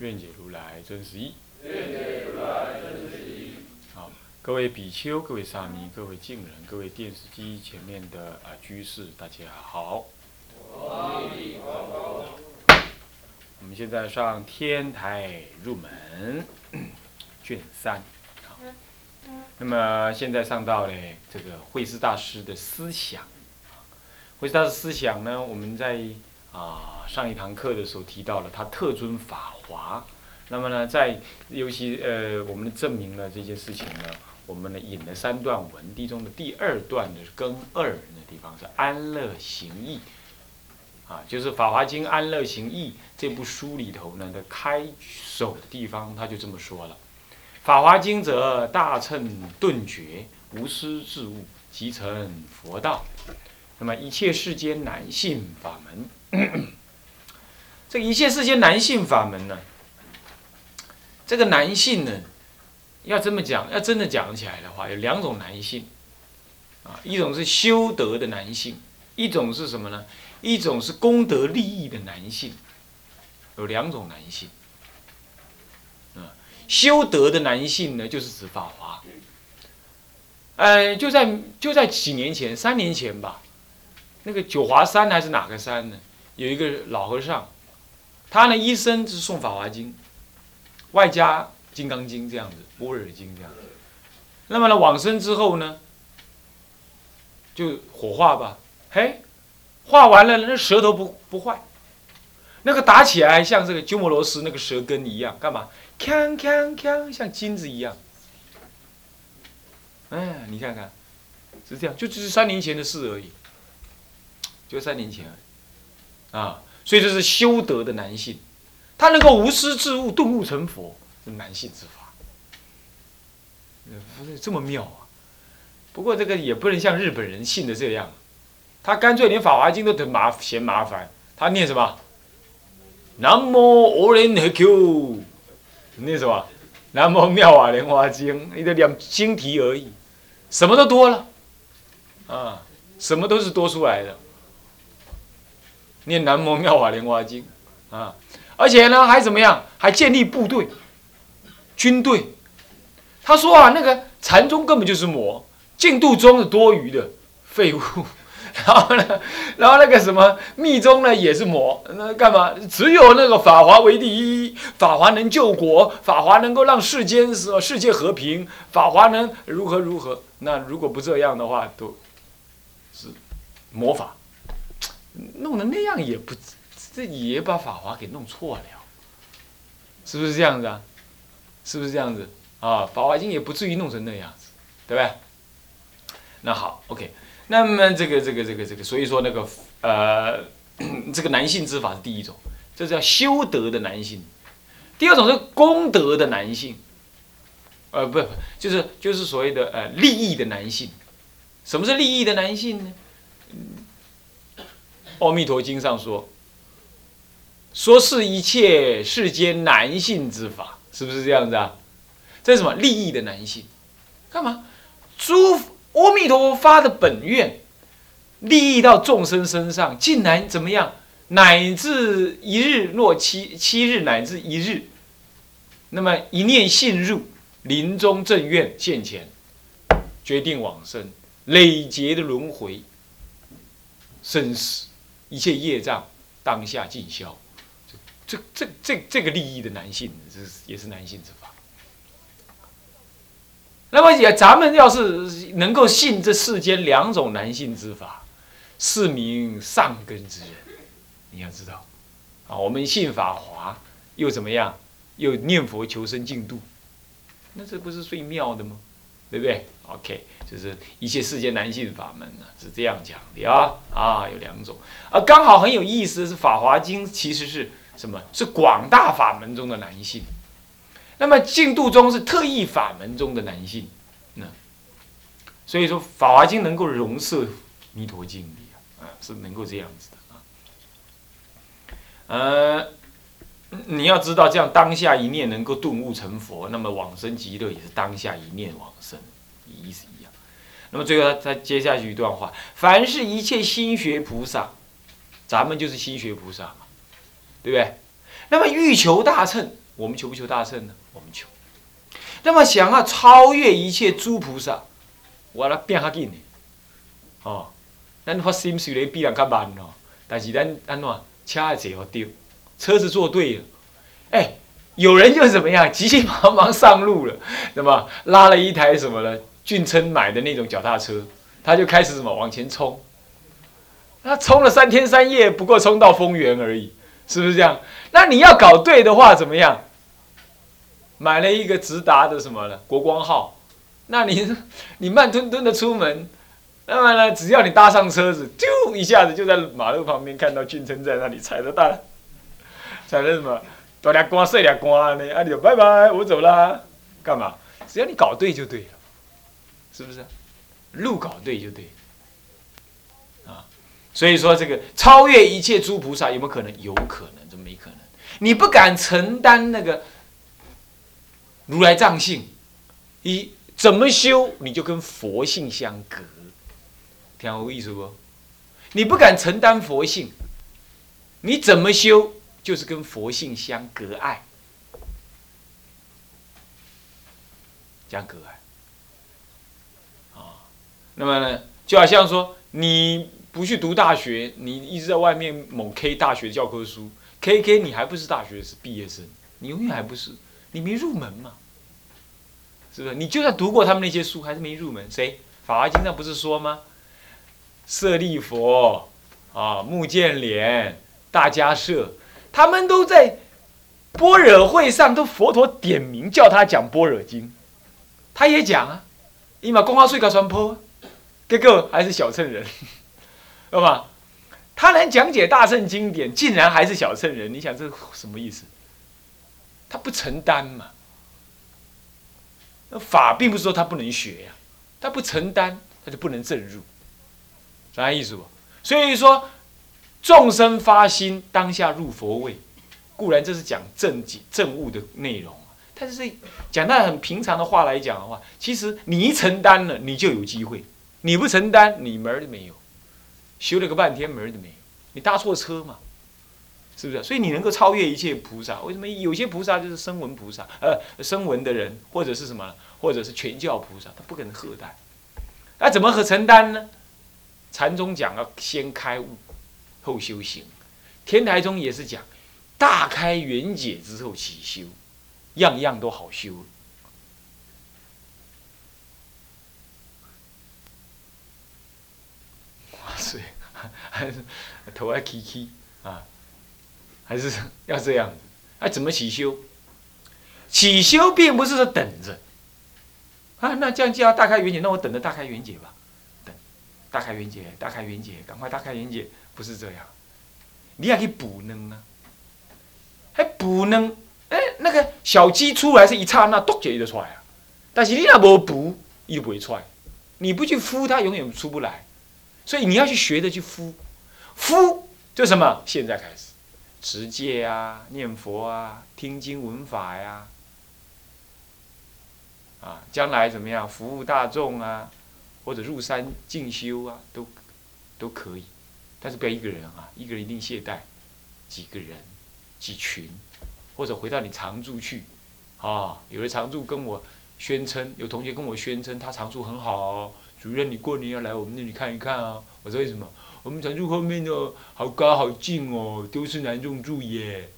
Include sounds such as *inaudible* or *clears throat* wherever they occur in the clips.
愿解如来真实义。好，各位比丘、各位沙弥、各位敬人、各位电视机前面的啊居士，大家好。我们现在上天台入门 *clears throat* 卷三，好，那么现在上到了这个慧师大师的思想，慧师大师思想呢，我们在啊上一堂课的时候提到了他特尊法华，那么呢，在尤其呃我们证明了这件事情呢，我们呢引了三段文，其中的第二段的根二那地方是安乐行义。啊，就是《法华经·安乐行义》这部书里头呢的开首的地方，他就这么说了：“法华经者，大乘顿觉，无师自悟，即成佛道。那么一切世间难信法门，*coughs* 这一切世间男性法门呢，这个男性呢，要这么讲，要真的讲起来的话，有两种男性啊，一种是修德的男性，一种是什么呢？一种是功德利益的男性，有两种男性。啊，修德的男性呢，就是指法华。呃，就在就在几年前，三年前吧，那个九华山还是哪个山呢？有一个老和尚，他呢一生只诵法华经，外加金刚经这样子，般若经这样子。那么呢，往生之后呢，就火化吧，嘿。化完了，那舌头不不坏，那个打起来像这个鸠摩罗什那个舌根一样，干嘛？锵锵锵，像金子一样。哎，你看看，是这样，就只是三年前的事而已，就三年前，啊，所以这是修德的男性，他能够无师自悟，顿悟成佛，是男性之法。不是这么妙啊！不过这个也不能像日本人信的这样。他干脆连《法华经》都得麻嫌麻烦，他念什么？南无阿弥陀佛，念什么？南无妙法莲华经，你的两经题而已，什么都多了，啊，什么都是多出来的。念南无妙法莲华经，啊，而且呢还怎么样？还建立部队、军队。他说啊，那个禅宗根本就是魔，净土宗是多余的废物。*laughs* 然后呢，然后那个什么密宗呢也是魔，那干嘛？只有那个法华为第一，法华能救国，法华能够让世间是世界和平，法华能如何如何？那如果不这样的话，都是魔法，弄得那样也不，这也把法华给弄错了，是不是这样子啊？是不是这样子啊？法华经也不至于弄成那样子，对不对？那好，OK。那么这个这个这个这个，所以说那个呃，*coughs* 这个男性之法是第一种，这叫修德的男性；第二种是功德的男性，呃，不，就是就是所谓的呃利益的男性。什么是利益的男性呢？《阿弥陀经》上说，说是一切世间男性之法，是不是这样子啊？这是什么利益的男性？干嘛？诸。阿弥陀佛发的本愿，利益到众生身上，竟然怎么样？乃至一日若七七日，乃至一日，那么一念信入，临终正愿现前，决定往生，累劫的轮回，生死一切业障当下尽消。这这这这个利益的男性，这也是男性之法。那么也，咱们要是能够信这世间两种男性之法，是名上根之人。你要知道，啊，我们信法华，又怎么样？又念佛求生净土，那这不是最妙的吗？对不对？OK，就是一切世间男性法门呢，是这样讲的啊。啊，有两种，啊，刚好很有意思是，《法华经》其实是什么是广大法门中的男性，那么净度中是特异法门中的男性，那所以说《法华经》能够容摄《弥陀经》里啊，是能够这样子的啊。呃，你要知道，这样当下一念能够顿悟成佛，那么往生极乐也是当下一念往生，意思。那么最后他他接下去一段话：凡是一切心学菩萨，咱们就是心学菩萨嘛。对不对？那么欲求大乘，我们求不求大乘呢？我们求。那么想要超越一切诸菩萨，我来变较紧的。哦，咱发心虽然比人较慢哦，但是咱安怎车坐好对，车子坐对了，哎，有人就怎么样，急急忙忙上路了，那么拉了一台什么呢？俊琛买的那种脚踏车，他就开始什么往前冲。他冲了三天三夜，不过冲到丰原而已。是不是这样？那你要搞对的话，怎么样？买了一个直达的什么呢？国光号，那你你慢吞吞的出门，那么呢，只要你搭上车子，就一下子就在马路旁边看到俊称在那里踩着大，踩着什么大俩光碎俩光呢？啊，你就拜拜，我走啦，干嘛？只要你搞对就对了，是不是？路搞对就对啊。所以说，这个超越一切诸菩萨有没有可能？有可能，怎么没可能？你不敢承担那个如来藏性，你怎么修，你就跟佛性相隔，听我意思不？你不敢承担佛性，你怎么修，就是跟佛性相隔爱，相隔爱。那么呢，就好像说你。不去读大学，你一直在外面某 K 大学教科书，K K 你还不是大学是毕业生，你永远还不是，你没入门嘛，是不是？你就算读过他们那些书，还是没入门。谁？法华经上不是说吗？舍利佛啊，目犍连、大迦摄，他们都在般若会上，都佛陀点名叫他讲般若经，他也讲啊，你嘛公花税搞传播，结果还是小乘人。知道吗？他能讲解大圣经典，竟然还是小乘人，你想这什么意思？他不承担嘛？那法并不是说他不能学呀，他不承担，他就不能证入，啥意思不？所以说，众生发心当下入佛位，固然这是讲正解正悟的内容，但是讲那很平常的话来讲的话，其实你一承担了，你就有机会；你不承担，你门儿都没有。修了个半天门儿都没有，你搭错车嘛，是不是？所以你能够超越一切菩萨，为什么有些菩萨就是声闻菩萨，呃，声闻的人，或者是什么，或者是全教菩萨，他不可能喝担，那怎么和承担呢？禅宗讲要先开悟，后修行；天台宗也是讲大开圆解之后起修，样样都好修。是，还 *laughs* 是头还起起啊？还是要这样子？哎，怎么起修？起修并不是说等着啊，那这样就要大开圆解，那我等着大开圆解吧，等大开圆解，大开圆解，赶快大开圆解，不是这样。你还可以补能啊，还补能？哎，那个小鸡出来是一刹那，咚就一就出来啊。但是你那不补，又不会出来。你不去孵，它永远出不来。所以你要去学着去敷，敷就什么？现在开始持戒啊，念佛啊，听经闻法呀，啊，将来怎么样服务大众啊，或者入山进修啊，都都可以。但是不要一个人啊，一个人一定懈怠，几个人、几群，或者回到你常住去，啊，有的常住跟我宣称，有同学跟我宣称他常住很好哦。主任，你过年要来我们那里看一看啊？我说为什么？我们常住后面的好高好近哦，都是男众住耶。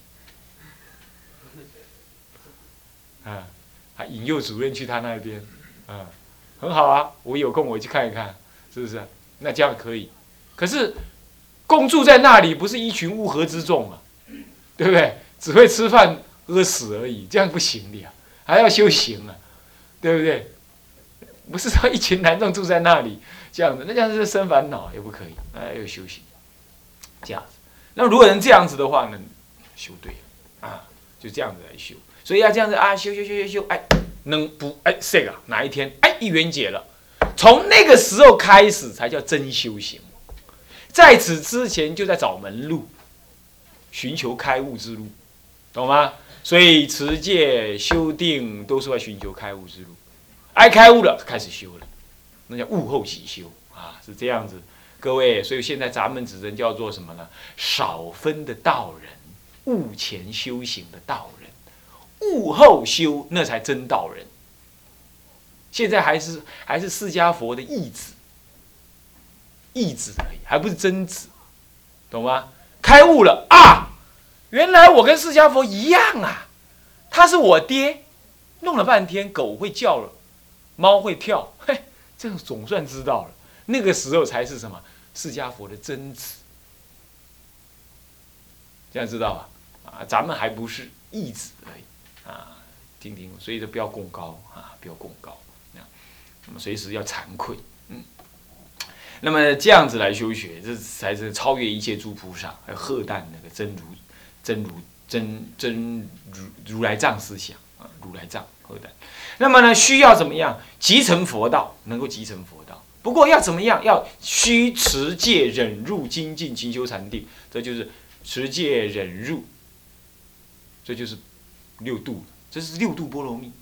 啊，还引诱主任去他那边，啊，很好啊，我有空我去看一看，是不是？那这样可以。可是共住在那里，不是一群乌合之众啊，对不对？只会吃饭饿死而已，这样不行的呀，还要修行啊，对不对？不是说一群男众住在那里这样子，那这样是生烦恼也不可以，哎，要修行，这样子。那如果能这样子的话呢，修对了啊，就这样子来修。所以要这样子啊，修修修修修，哎，能不哎这个哪一天哎一元解了，从那个时候开始才叫真修行。在此之前就在找门路，寻求开悟之路，懂吗？所以持戒修定都是在寻求开悟之路。爱开悟了，开始修了，那叫悟后起修啊，是这样子。各位，所以现在咱们只能叫做什么呢？少分的道人，悟前修行的道人，悟后修那才真道人。现在还是还是释迦佛的义子，义子而已，还不是真子，懂吗？开悟了啊，原来我跟释迦佛一样啊，他是我爹，弄了半天狗会叫了。猫会跳，嘿，这样总算知道了。那个时候才是什么？释迦佛的真子，这样知道吧？啊，咱们还不是义子而已啊！听听，所以说不要共高啊，不要共高。那么随时要惭愧，嗯。那么这样子来修学，这才是超越一切诸菩萨，还有荷担那个真如、真如、真真如如来藏思想啊，如来藏荷担。那么呢，需要怎么样集成佛道？能够集成佛道。不过要怎么样？要须持戒忍辱精进勤修禅定，这就是持戒忍辱，这就是六度，这是六度波罗蜜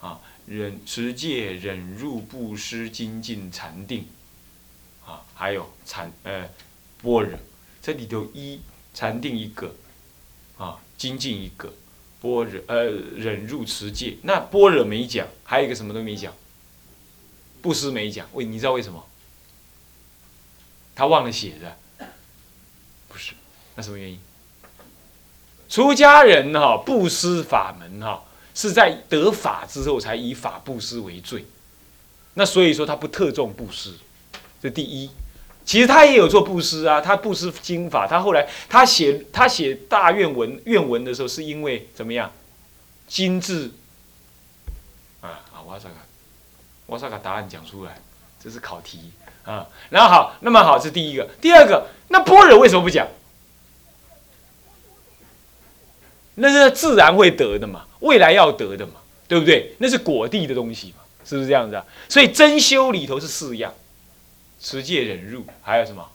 啊。忍持戒忍辱布施精进禅定啊，还有禅呃般若，这里头一禅定一个啊，精进一个。般若呃忍辱持戒，那般若没讲，还有一个什么都没讲，布施没讲，为你知道为什么？他忘了写的，不是，那什么原因？出家人哈布施法门哈是在得法之后才以法布施为最，那所以说他不特重布施，这第一。其实他也有做布施啊，他布施经法，他后来他写他写大愿文愿文的时候，是因为怎么样？精致啊啊！我要这个，我要把答案讲出来，这是考题啊。然后好，那么好，这是第一个，第二个，那般若为什么不讲？那是自然会得的嘛，未来要得的嘛，对不对？那是果地的东西嘛，是不是这样子啊？所以真修里头是四样。持戒忍辱，还有什么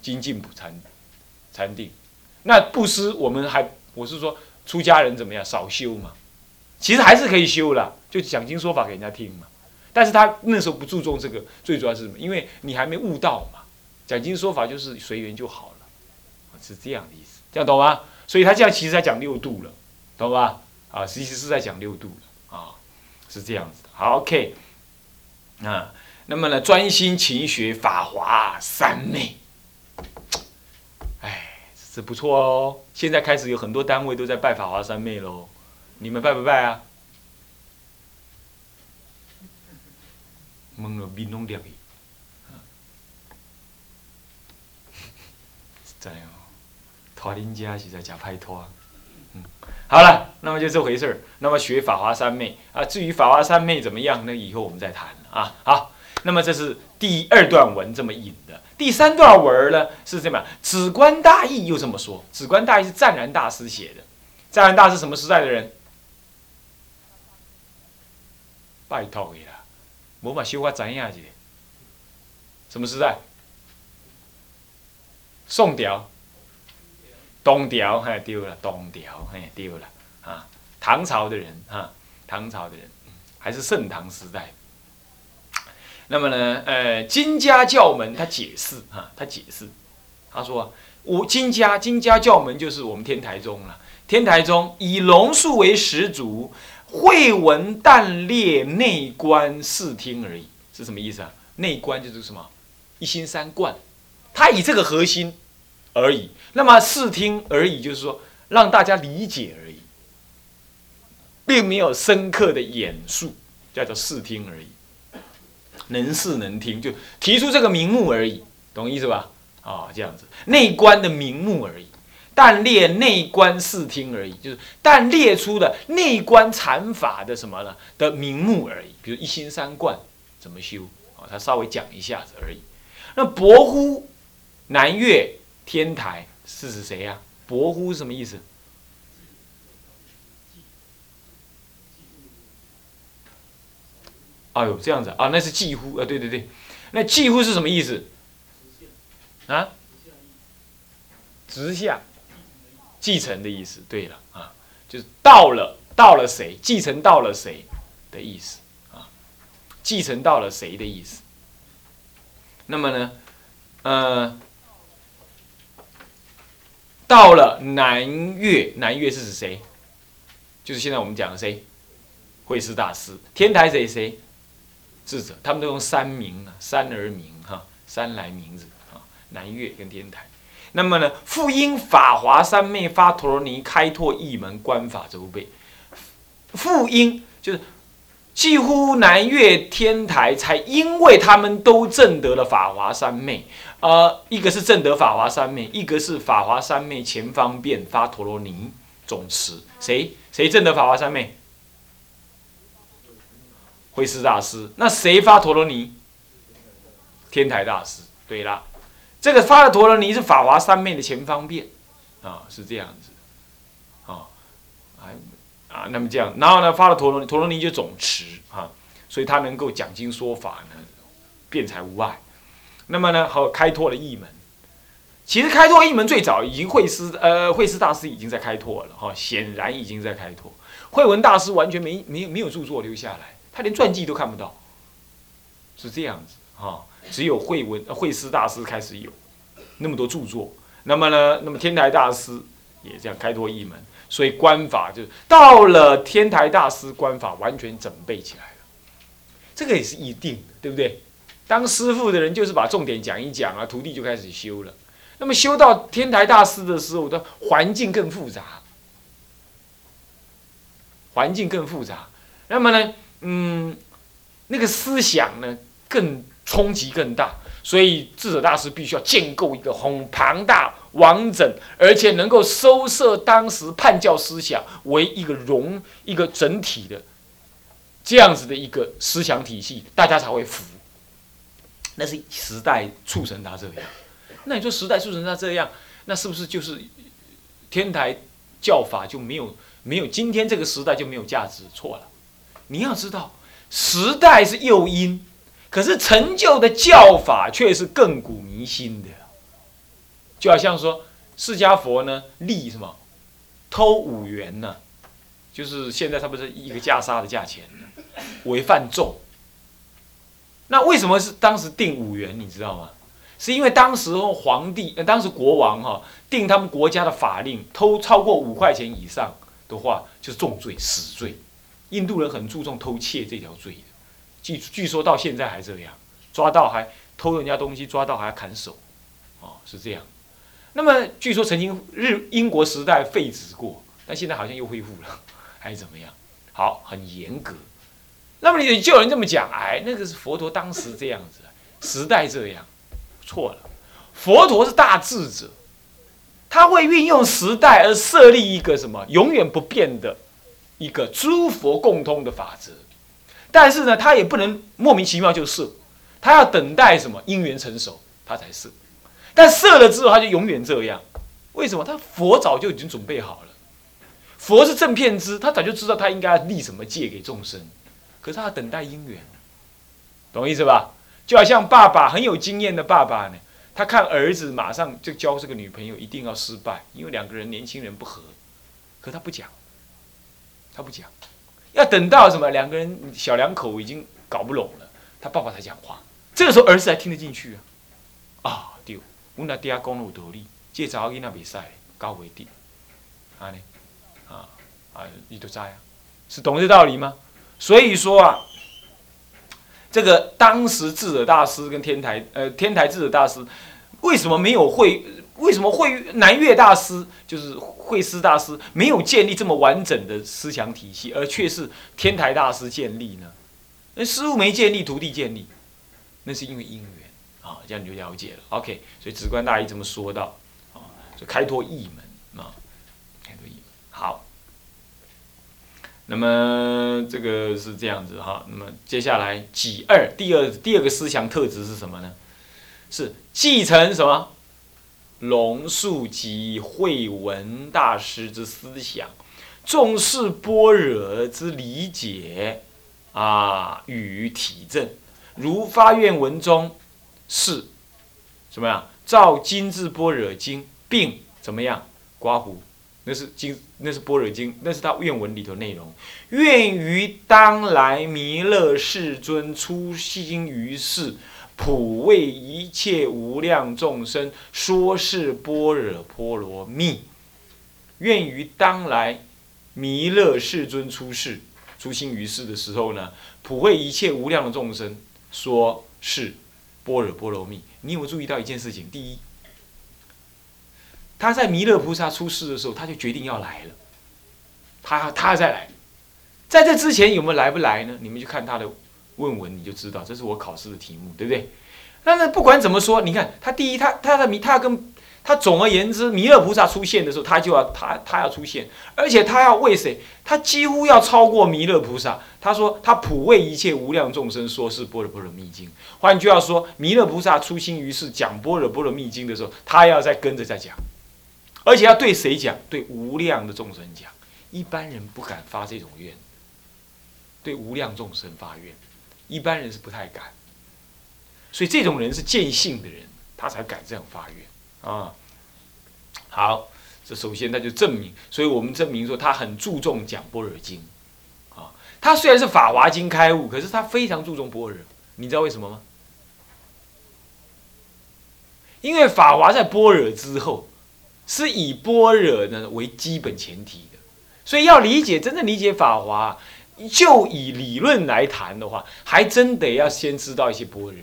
精进补禅禅定？那布施我们还我是说出家人怎么样少修嘛？其实还是可以修了，就讲经说法给人家听嘛。但是他那时候不注重这个，最主要是什么？因为你还没悟到嘛。讲经说法就是随缘就好了，是这样的意思，这样懂吗？所以他这样其实在讲六度了，懂吧？啊，其实是在讲六度了啊，是这样子的。好，OK，啊。那么呢，专心勤学法华三昧，哎，这不错哦。现在开始有很多单位都在拜法华三昧喽，你们拜不拜啊？蒙了面拢裂去，真哦，拖恁家是在假拍拖。嗯，好了，那么就这回事儿。那么学法华三昧啊，至于法华三昧怎么样，那以后我们再谈啊。好。那么这是第二段文这么引的，第三段文呢是这么？止观大义又这么说。止观大义是湛然大师写的。湛然大师什么时代的人？拜托你啦，无嘛修法怎样子？什么时代？宋朝、东朝，嘿，对了，东朝，嘿，对了，啊，唐朝的人，哈，唐朝的人，还是盛唐时代。那么呢，呃，金家教门他解释啊，他解释，他说，我金家金家教门就是我们天台宗了。天台宗以龙树为始祖，会文但列内观视听而已，是什么意思啊？内观就是什么？一心三观，他以这个核心而已。那么视听而已，就是说让大家理解而已，并没有深刻的演述，叫做视听而已。能视能听，就提出这个名目而已，懂意思吧？啊，这样子，内观的名目而已，但列内观视听而已，就是但列出的内观禅法的什么呢？的名目而已。比如一心三观怎么修啊？他稍微讲一下子而已。那博乎南岳天台是指谁呀？博乎什么意思？哎呦，这样子啊，那是继乎啊，对对对，那继乎是什么意思？啊？直下，继承的意思。对了啊，就是到了，到了谁？继承到了谁的意思啊？继承到了谁的意思？那么呢，呃，到了南岳，南岳是指谁？就是现在我们讲的谁？慧师大师。天台谁谁？智者。他们都用三名啊，三而名哈，三来名字啊。南岳跟天台。那么呢，复因法华三昧发陀罗尼开拓一门观法周备。复因就是。几乎南岳天台才，因为他们都证得了法华三昧，呃，一个是证得法华三昧，一个是法华三昧前方便发陀罗尼总持。谁谁证得法华三昧？慧师大师。那谁发陀罗尼？天台大师。对了，这个发的陀罗尼是法华三昧的前方便，啊，是这样子，啊，还。啊，那么这样，然后呢，发了陀罗，陀罗尼就总持啊，所以他能够讲经说法呢，辩才无碍。那么呢，好开拓了一门。其实开拓一门最早已经慧师，呃，慧师大师已经在开拓了哈，显然已经在开拓。慧文大师完全没没没有著作留下来，他连传记都看不到，是这样子哈。只有慧文慧师大师开始有那么多著作。那么呢，那么天台大师也这样开拓一门。所以观法就到了天台大师观法完全准备起来了，这个也是一定的，对不对？当师傅的人就是把重点讲一讲啊，徒弟就开始修了。那么修到天台大师的时候，的环境更复杂，环境更复杂。那么呢，嗯，那个思想呢更冲击更大。所以智者大师必须要建构一个很庞大、完整，而且能够收摄当时叛教思想为一个融一个整体的这样子的一个思想体系，大家才会服。那是时代促成他这样。那你说时代促成他这样，那是不是就是天台教法就没有没有今天这个时代就没有价值？错了。你要知道，时代是诱因。可是成就的教法却是亘古弥新的，就好像说释迦佛呢立什么偷五元呢，就是现在他不是一个袈裟的价钱违犯重。那为什么是当时定五元？你知道吗？是因为当时皇帝，当时国王哈定他们国家的法令，偷超过五块钱以上的话就是重罪死罪。印度人很注重偷窃这条罪的。据据说到现在还这样，抓到还偷人家东西，抓到还要砍手，哦，是这样。那么据说曾经日英国时代废止过，但现在好像又恢复了，还是怎么样？好，很严格。那么你就有人这么讲，哎，那个是佛陀当时这样子，时代这样，错了。佛陀是大智者，他会运用时代而设立一个什么永远不变的一个诸佛共通的法则。但是呢，他也不能莫名其妙就设，他要等待什么因缘成熟，他才设。但设了之后，他就永远这样。为什么？他佛早就已经准备好了。佛是正片之，他早就知道他应该立什么戒给众生。可是他要等待因缘，懂意思吧？就好像爸爸很有经验的爸爸呢，他看儿子马上就交这个女朋友，一定要失败，因为两个人年轻人不合。可他不讲，他不讲。要等到什么？两个人小两口已经搞不拢了，他爸爸才讲话。这个时候儿子还听得进去啊？啊，对，我那爹讲有道理，这查某囡仔袂使教袂得，安尼啊啊，你都知啊，是懂这道理吗？所以说啊，这个当时智者大师跟天台呃天台智者大师为什么没有会？为什么会南岳大师就是慧师大师没有建立这么完整的思想体系，而却是天台大师建立呢？那师傅没建立，徒弟建立，那是因为因缘啊，这样你就了解了。OK，所以直观大意这么说到啊，就开拓一门啊，开拓一门好。那么这个是这样子哈，那么接下来己二第二第二个思想特质是什么呢？是继承什么？龙树及慧文大师之思想，重视般若之理解，啊，与体证，如发愿文中是怎么样？照金字般若经，并怎么样？刮胡，那是经，那是般若经，那是他愿文里头内容。愿于当来弥勒世尊出心于世，普为一切无量众生说是般若波罗蜜。愿于当来弥勒世尊出世。出心于世的时候呢，普惠一切无量的众生，说是般若波罗蜜。你有没有注意到一件事情？第一，他在弥勒菩萨出世的时候，他就决定要来了。他他再来，在这之前有没有来不来呢？你们去看他的问文，你就知道。这是我考试的题目，对不对？那那不管怎么说，你看他第一，他他的弥，他跟。他总而言之，弥勒菩萨出现的时候，他就要他他要出现，而且他要为谁？他几乎要超过弥勒菩萨。他说他普为一切无量众生说是般若波罗蜜经。换句话说，弥勒菩萨出心于世讲般若波罗蜜经的时候，他要再跟着再讲，而且要对谁讲？对无量的众生讲。一般人不敢发这种愿，对无量众生发愿，一般人是不太敢。所以这种人是见性的人，他才敢这样发愿。啊，好，这首先他就证明，所以我们证明说他很注重讲般若经，啊，他虽然是法华经开悟，可是他非常注重般若，你知道为什么吗？因为法华在般若之后，是以般若呢为基本前提的，所以要理解真正理解法华，就以理论来谈的话，还真得要先知道一些般若。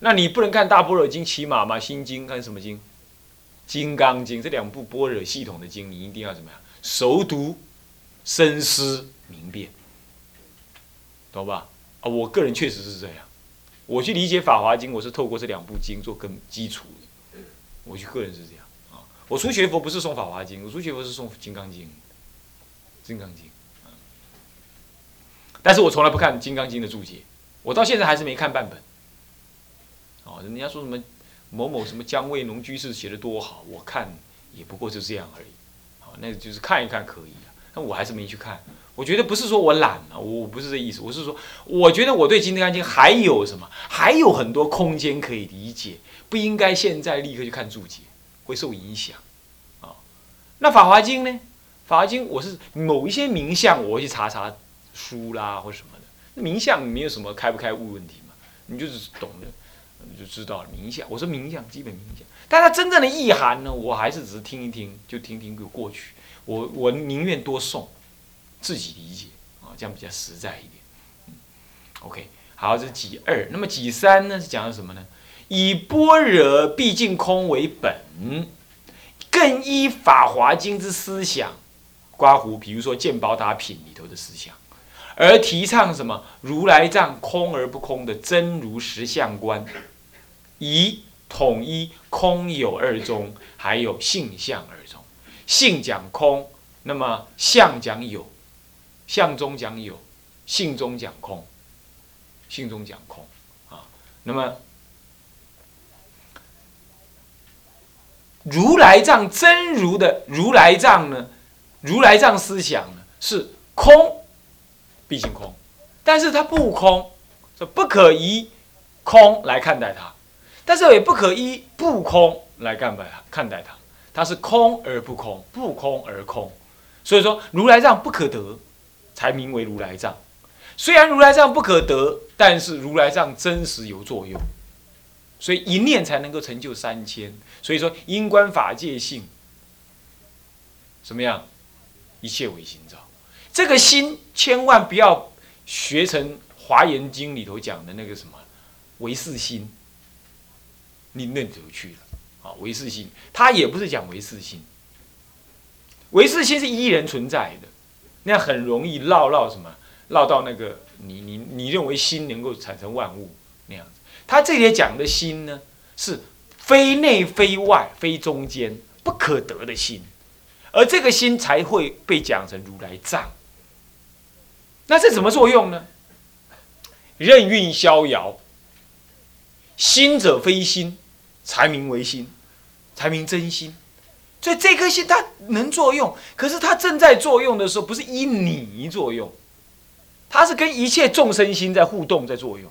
那你不能看大般若经起码嘛？心经看什么经？金刚经这两部般若系统的经，你一定要怎么样？熟读、深思、明辨，懂吧？啊，我个人确实是这样。我去理解法华经，我是透过这两部经做根基础的。我去个人是这样啊。我初学佛不是送法华经，我初学佛是送金刚经。金刚经。但是我从来不看金刚经的注解，我到现在还是没看半本。哦，人家说什么某某什么姜味农居士写的多好，我看也不过就这样而已。好，那就是看一看可以啊，但我还是没去看。我觉得不是说我懒了，我不是这意思，我是说，我觉得我对《金刚经》还有什么，还有很多空间可以理解，不应该现在立刻去看注解，会受影响。啊，那《法华经》呢？《法华经》我是某一些名相，我去查查书啦或什么的。那名相没有什么开不开悟问题嘛？你就是懂的。你就知道了，冥想。我说冥想，基本冥想，但它真正的意涵呢，我还是只是听一听，就听听就过去。我我宁愿多诵，自己理解啊，这样比较实在一点。OK，好，这是己二。那么己三呢，是讲的什么呢？以般若毕竟空为本，更依法华经之思想，刮胡，比如说鉴宝塔品里头的思想。而提倡什么？如来藏空而不空的真如实相观，以统一空有二宗，还有性相二宗。性讲空，那么相讲有，相中讲有，性中讲空，性中讲空啊。那么如来藏真如的如来藏呢？如来藏思想呢是空。毕竟空，但是它不空，说不可依空来看待它，但是也不可依不空来看待它，看待它，它是空而不空，不空而空，所以说如来藏不可得，才名为如来藏。虽然如来藏不可得，但是如来藏真实有作用，所以一念才能够成就三千。所以说因观法界性，怎么样？一切唯心造。这个心千万不要学成《华严经》里头讲的那个什么唯四心，你那就去了啊！唯四心，他也不是讲唯四心，唯四心是依然存在的，那很容易绕绕什么，绕到那个你你你认为心能够产生万物那样子。他这里讲的心呢，是非内非外非中间不可得的心，而这个心才会被讲成如来藏。那这怎么作用呢？任运逍遥，心者非心，才名为心，才名真心。所以这颗心它能作用，可是它正在作用的时候，不是依你作用，它是跟一切众生心在互动，在作用，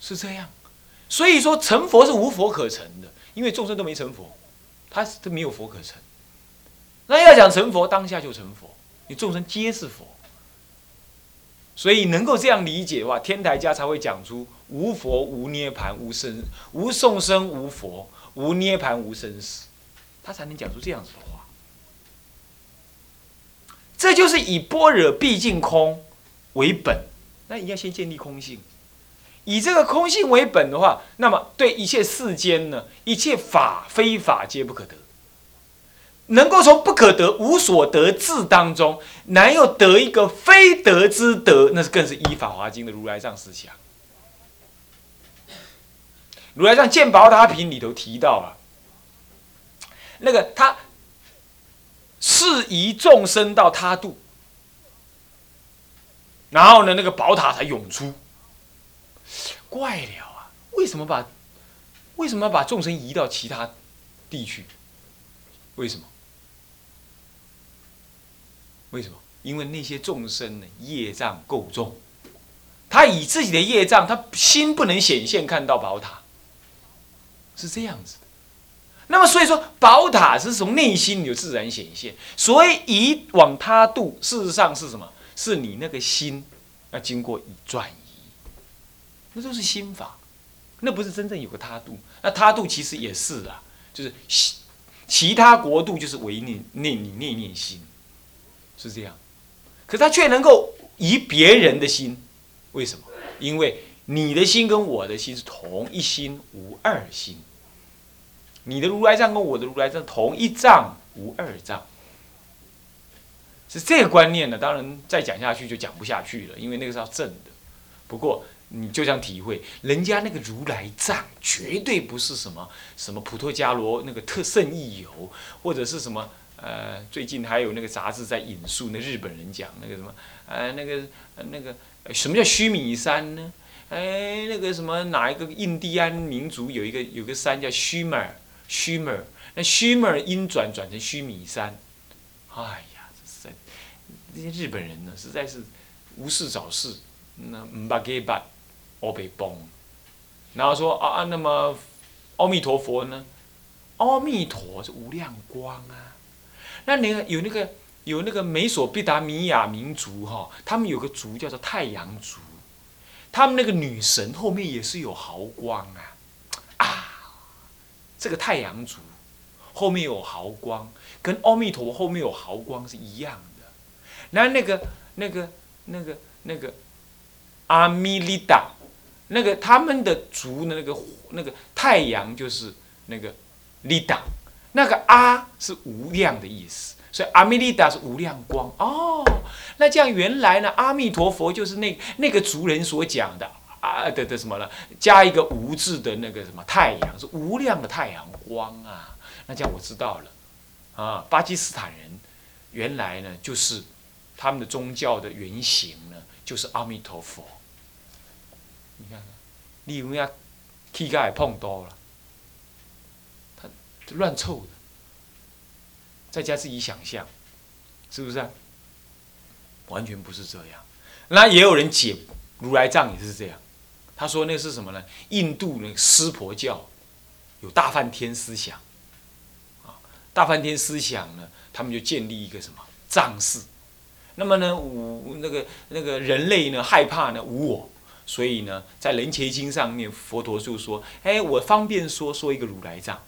是这样。所以说成佛是无佛可成的，因为众生都没成佛，他都没有佛可成。那要想成佛，当下就成佛，你众生皆是佛。所以能够这样理解的话，天台家才会讲出无佛无涅盘无生无众生无佛无涅盘无生死，他才能讲出这样子的话。这就是以般若毕竟空为本，那你要先建立空性。以这个空性为本的话，那么对一切世间呢，一切法非法皆不可得。能够从不可得、无所得智当中，难又得一个非得之德，那是更是依《法华经》的如来藏思想。如来藏《见宝塔品》里头提到了，那个他适宜众生到他度，然后呢，那个宝塔才涌出。怪了啊！为什么把为什么要把众生移到其他地区？为什么？为什么？因为那些众生呢，业障够重，他以自己的业障，他心不能显现看到宝塔，是这样子的。那么所以说，宝塔是从内心有自然显现，所以以往他度，事实上是什么？是你那个心要经过转移，那都是心法，那不是真正有个他度。那他度其实也是啊，就是其其他国度就是唯念念你念念心。是这样，可他却能够移别人的心，为什么？因为你的心跟我的心是同一心，无二心。你的如来藏跟我的如来藏同一藏，无二藏。是这个观念呢？当然再讲下去就讲不下去了，因为那个是要正的。不过你就想体会，人家那个如来藏绝对不是什么什么普陀迦罗那个特胜意游，或者是什么。呃，最近还有那个杂志在引述那日本人讲那个什么，呃，那个那个什么叫须弥山呢？哎，那个什么哪一个印第安民族有一个有个山叫须弥尔，须弥尔，那须弥尔音转转成须弥山。哎呀，这是在那些日本人呢，实在是无事找事，那唔把给把，我被崩。然后说啊啊，那么阿弥陀佛呢？阿弥陀是无量光啊。那那个有那个有那个美索不达米亚民族哈，他们有个族叫做太阳族，他们那个女神后面也是有毫光啊，啊，这个太阳族后面有毫光，跟阿弥陀后面有毫光是一样的。那那个那个那个那个阿弥利达，那个他们的族的那个那个太阳就是那个利达。那个阿是无量的意思，所以阿弥利达是无量光哦。那这样原来呢，阿弥陀佛就是那那个族人所讲的啊的的什么呢？加一个无字的那个什么太阳是无量的太阳光啊。那这样我知道了啊，巴基斯坦人原来呢就是他们的宗教的原型呢就是阿弥陀佛。你看看，你有没有膝盖碰到了？乱凑的，在家自己想象，是不是？啊？完全不是这样。那也有人解如来藏也是这样，他说那是什么呢？印度那个湿婆教有大梵天思想，啊，大梵天思想呢，他们就建立一个什么藏寺。那么呢，无那个那个人类呢，害怕呢无我，所以呢，在人前经上面，佛陀就说：哎，我方便说说一个如来藏。